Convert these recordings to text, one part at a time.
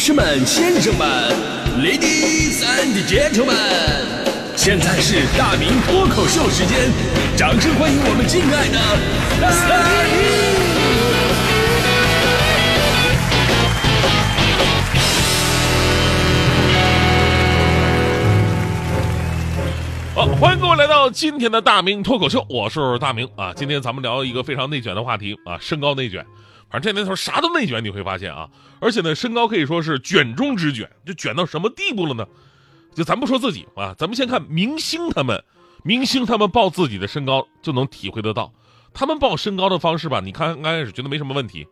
士们、先生们，Ladies and Gentlemen，现在是大明脱口秀时间，掌声欢迎我们敬爱的大明！好，欢迎各位来到今天的大明脱口秀，我是大明啊。今天咱们聊一个非常内卷的话题啊，身高内卷。反正这年头啥都内卷，你会发现啊，而且呢，身高可以说是卷中之卷，就卷到什么地步了呢？就咱不说自己啊，咱们先看明星他们，明星他们报自己的身高就能体会得到，他们报身高的方式吧，你看刚开始觉得没什么问题，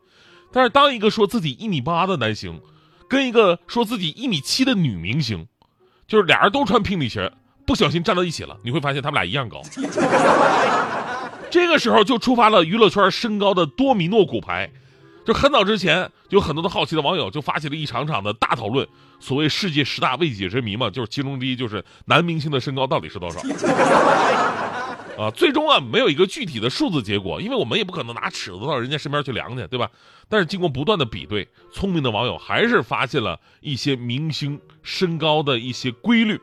但是当一个说自己一米八的男星，跟一个说自己一米七的女明星，就是俩人都穿平底鞋，不小心站到一起了，你会发现他们俩一样高。这个时候就触发了娱乐圈身高的多米诺骨牌。就很早之前，有很多的好奇的网友就发起了一场场的大讨论，所谓世界十大未解之谜嘛，就是其中之一就是男明星的身高到底是多少？啊，最终啊没有一个具体的数字结果，因为我们也不可能拿尺子到人家身边去量去，对吧？但是经过不断的比对，聪明的网友还是发现了一些明星身高的一些规律，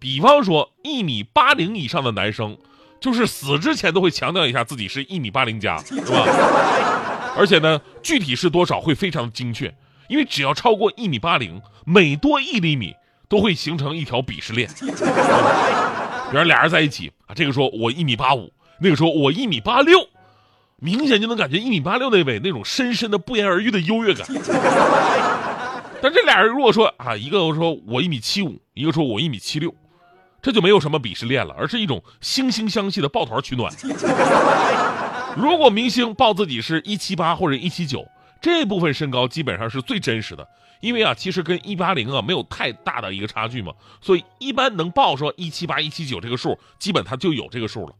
比方说一米八零以上的男生，就是死之前都会强调一下自己是一米八零加，是吧？而且呢，具体是多少会非常精确，因为只要超过一米八零，每多一厘米都会形成一条鄙视链。比如俩人在一起啊，这个说我一米八五，那个说我一米八六，明显就能感觉一米八六那位那种深深的不言而喻的优越感。但这俩人如果说啊，一个说我一米七五，一个说我一米七六，这就没有什么鄙视链了，而是一种惺惺相惜的抱团取暖。如果明星报自己是一七八或者一七九，这部分身高基本上是最真实的，因为啊，其实跟一八零啊没有太大的一个差距嘛，所以一般能报说一七八、一七九这个数，基本他就有这个数了。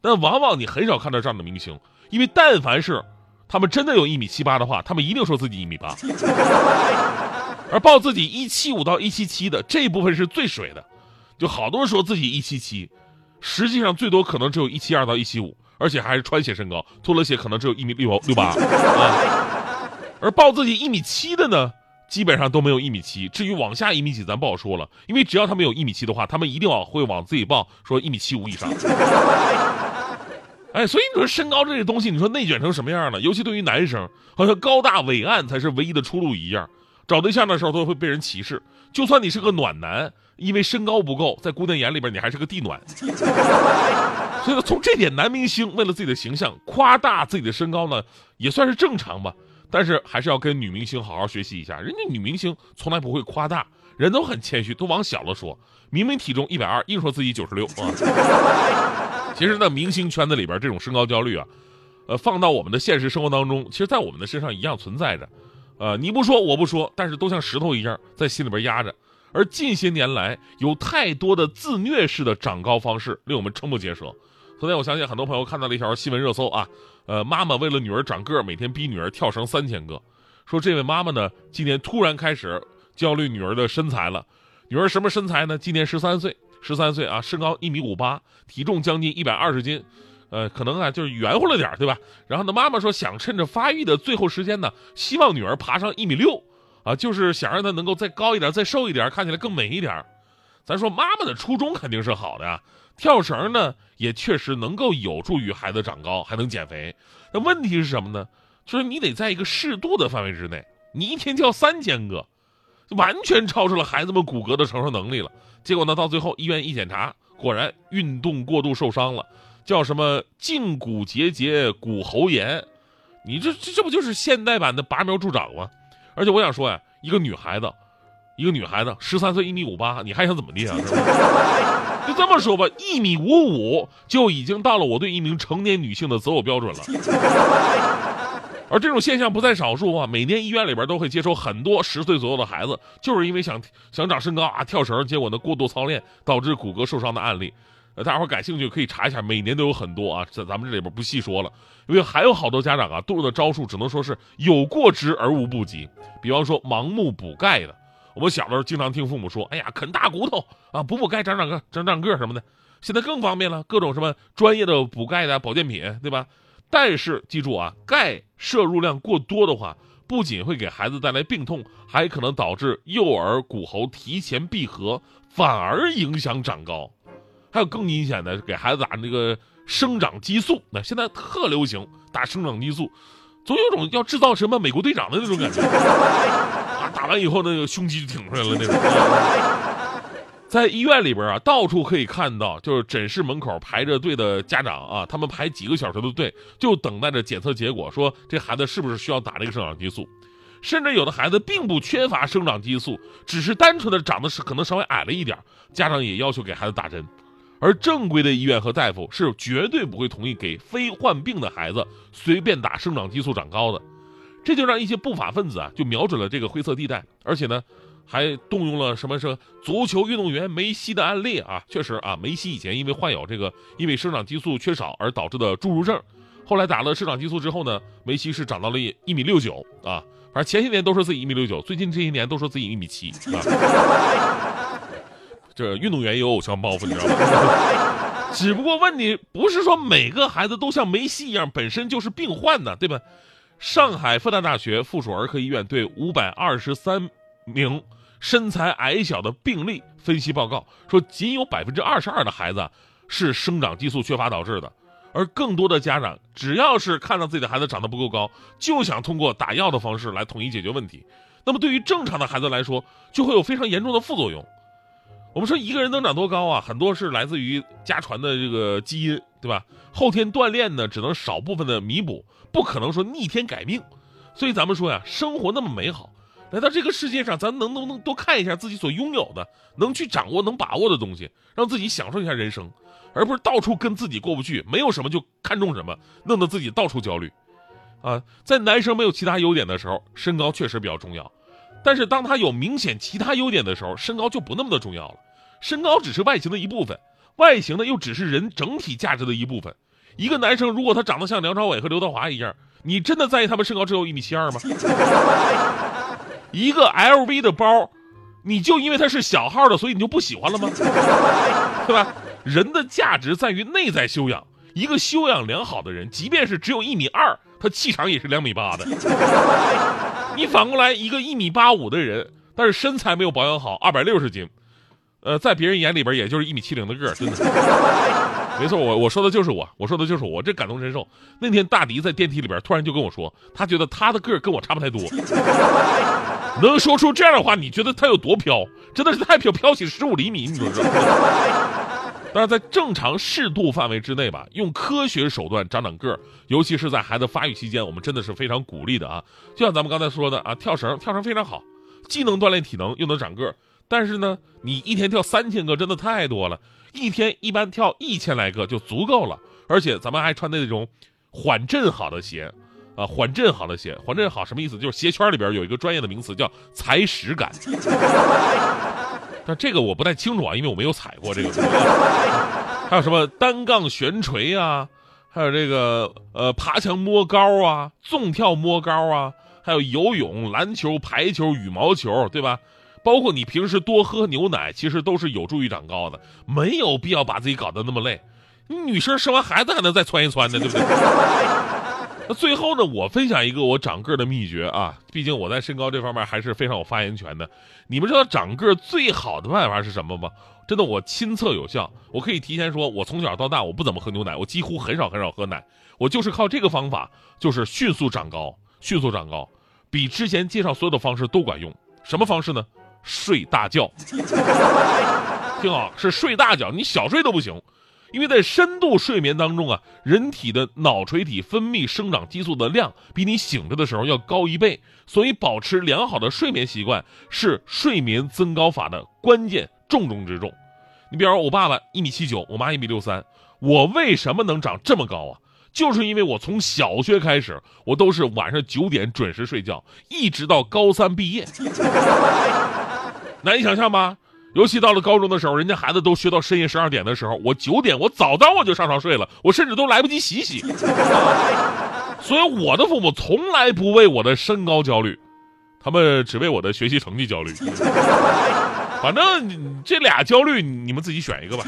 但往往你很少看到这样的明星，因为但凡是他们真的有一米七八的话，他们一定说自己一米八，而报自己一七五到一七七的这一部分是最水的，就好多人说自己一七七，实际上最多可能只有一七二到一七五。而且还是穿鞋身高，脱了鞋可能只有一米六六 八啊。而报自己一米七的呢，基本上都没有一米七。至于往下一米几，咱不好说了，因为只要他们有一米七的话，他们一定往会往自己报说一米七五以上。哎，所以你说身高这些东西，你说内卷成什么样了？尤其对于男生，好像高大伟岸才是唯一的出路一样。找对象的时候都会被人歧视，就算你是个暖男，因为身高不够，在姑娘眼里边你还是个地暖。所以从这点，男明星为了自己的形象夸大自己的身高呢，也算是正常吧。但是还是要跟女明星好好学习一下，人家女明星从来不会夸大，人都很谦虚，都往小了说。明明体重一百二，硬说自己九十六啊。其实呢，明星圈子里边这种身高焦虑啊，呃，放到我们的现实生活当中，其实在我们的身上一样存在着。呃，你不说我不说，但是都像石头一样在心里边压着。而近些年来，有太多的自虐式的长高方式，令我们瞠目结舌。昨天我相信很多朋友看到了一条新闻热搜啊，呃，妈妈为了女儿长个儿，每天逼女儿跳绳三千个。说这位妈妈呢，今年突然开始焦虑女儿的身材了。女儿什么身材呢？今年十三岁，十三岁啊，身高一米五八，体重将近一百二十斤，呃，可能啊就是圆乎了点对吧？然后呢，妈妈说想趁着发育的最后时间呢，希望女儿爬上一米六，啊，就是想让她能够再高一点，再瘦一点，看起来更美一点。咱说妈妈的初衷肯定是好的呀。跳绳呢，也确实能够有助于孩子长高，还能减肥。那问题是什么呢？就是你得在一个适度的范围之内。你一天跳三千个，完全超出了孩子们骨骼的承受能力了。结果呢，到最后医院一检查，果然运动过度受伤了，叫什么胫骨结节骨喉炎。你这这这不就是现代版的拔苗助长吗？而且我想说呀，一个女孩子，一个女孩子，十三岁一米五八，你还想怎么地啊？就这么说吧，一米五五就已经到了我对一名成年女性的择偶标准了。而这种现象不在少数啊，每年医院里边都会接收很多十岁左右的孩子，就是因为想想长身高啊，跳绳，结果呢过度操练导致骨骼受伤的案例。呃，大家伙感兴趣可以查一下，每年都有很多啊，在咱们这里边不细说了，因为还有好多家长啊，动用的招数只能说是有过之而无不及，比方说盲目补钙的。我们小的时候经常听父母说：“哎呀，啃大骨头啊，补补钙，长长个，长长个什么的。”现在更方便了，各种什么专业的补钙的保健品，对吧？但是记住啊，钙摄入量过多的话，不仅会给孩子带来病痛，还可能导致幼儿骨喉提前闭合，反而影响长高。还有更阴险的，给孩子打那个生长激素，那现在特流行打生长激素，总有种要制造什么美国队长的那种感觉。啊，打完以后那个胸肌就挺出来了那种。在医院里边啊，到处可以看到，就是诊室门口排着队的家长啊，他们排几个小时的队，就等待着检测结果，说这孩子是不是需要打这个生长激素。甚至有的孩子并不缺乏生长激素，只是单纯的长得是可能稍微矮了一点，家长也要求给孩子打针。而正规的医院和大夫是绝对不会同意给非患病的孩子随便打生长激素长高的。这就让一些不法分子啊，就瞄准了这个灰色地带，而且呢。还动用了什么？是足球运动员梅西的案例啊？确实啊，梅西以前因为患有这个因为生长激素缺少而导致的侏儒症，后来打了生长激素之后呢，梅西是长到了一米六九啊。反正前些年都说自己一米六九，最近这些年都说自己一米七啊。这运动员也有偶像包袱，你知道吗？只不过问题不是说每个孩子都像梅西一样本身就是病患呢，对吧？上海复旦大学附属儿科医院对五百二十三名。身材矮小的病例分析报告说，仅有百分之二十二的孩子是生长激素缺乏导致的，而更多的家长只要是看到自己的孩子长得不够高，就想通过打药的方式来统一解决问题。那么对于正常的孩子来说，就会有非常严重的副作用。我们说一个人能长多高啊，很多是来自于家传的这个基因，对吧？后天锻炼呢，只能少部分的弥补，不可能说逆天改命。所以咱们说呀，生活那么美好。来到这个世界上，咱能不能多看一下自己所拥有的，能去掌握、能把握的东西，让自己享受一下人生，而不是到处跟自己过不去，没有什么就看重什么，弄得自己到处焦虑。啊，在男生没有其他优点的时候，身高确实比较重要，但是当他有明显其他优点的时候，身高就不那么的重要了。身高只是外形的一部分，外形呢又只是人整体价值的一部分。一个男生如果他长得像梁朝伟和刘德华一样，你真的在意他们身高只有一米七二吗？一个 LV 的包，你就因为它是小号的，所以你就不喜欢了吗？对吧？人的价值在于内在修养。一个修养良好的人，即便是只有一米二，他气场也是两米八的。你反过来，一个一米八五的人，但是身材没有保养好，二百六十斤，呃，在别人眼里边也就是一米七零的个儿，真的。没错，我我说的就是我，我说的就是我，这感同身受。那天大迪在电梯里边突然就跟我说，他觉得他的个儿跟我差不太多。能说出这样的话，你觉得他有多飘？真的是太飘，飘起十五厘米，你知道？但是在正常适度范围之内吧，用科学手段长长个儿，尤其是在孩子发育期间，我们真的是非常鼓励的啊！就像咱们刚才说的啊，跳绳，跳绳非常好，既能锻炼体能，又能长个儿。但是呢，你一天跳三千个真的太多了，一天一般跳一千来个就足够了。而且咱们还穿的那种缓震好的鞋。啊，缓震好的鞋，缓震好什么意思？就是鞋圈里边有一个专业的名词叫踩屎感。但这个我不太清楚啊，因为我没有踩过这个。还有什么单杠悬垂啊，还有这个呃爬墙摸高啊，纵跳摸高啊，还有游泳、篮球、排球、羽毛球，对吧？包括你平时多喝牛奶，其实都是有助于长高的，没有必要把自己搞得那么累。女生生完孩子还能再窜一窜呢，对不对？那最后呢，我分享一个我长个的秘诀啊，毕竟我在身高这方面还是非常有发言权的。你们知道长个最好的办法是什么吗？真的，我亲测有效。我可以提前说，我从小到大我不怎么喝牛奶，我几乎很少很少喝奶，我就是靠这个方法，就是迅速长高，迅速长高，比之前介绍所有的方式都管用。什么方式呢？睡大觉。听好，是睡大觉，你小睡都不行。因为在深度睡眠当中啊，人体的脑垂体分泌生长激素的量比你醒着的时候要高一倍，所以保持良好的睡眠习惯是睡眠增高法的关键重中之重。你比方说，我爸爸一米七九，我妈一米六三，我为什么能长这么高啊？就是因为我从小学开始，我都是晚上九点准时睡觉，一直到高三毕业，难以想象吧？尤其到了高中的时候，人家孩子都学到深夜十二点的时候，我九点我早早我就上床睡了，我甚至都来不及洗洗。所以我的父母从来不为我的身高焦虑，他们只为我的学习成绩焦虑。反正这俩焦虑，你们自己选一个吧。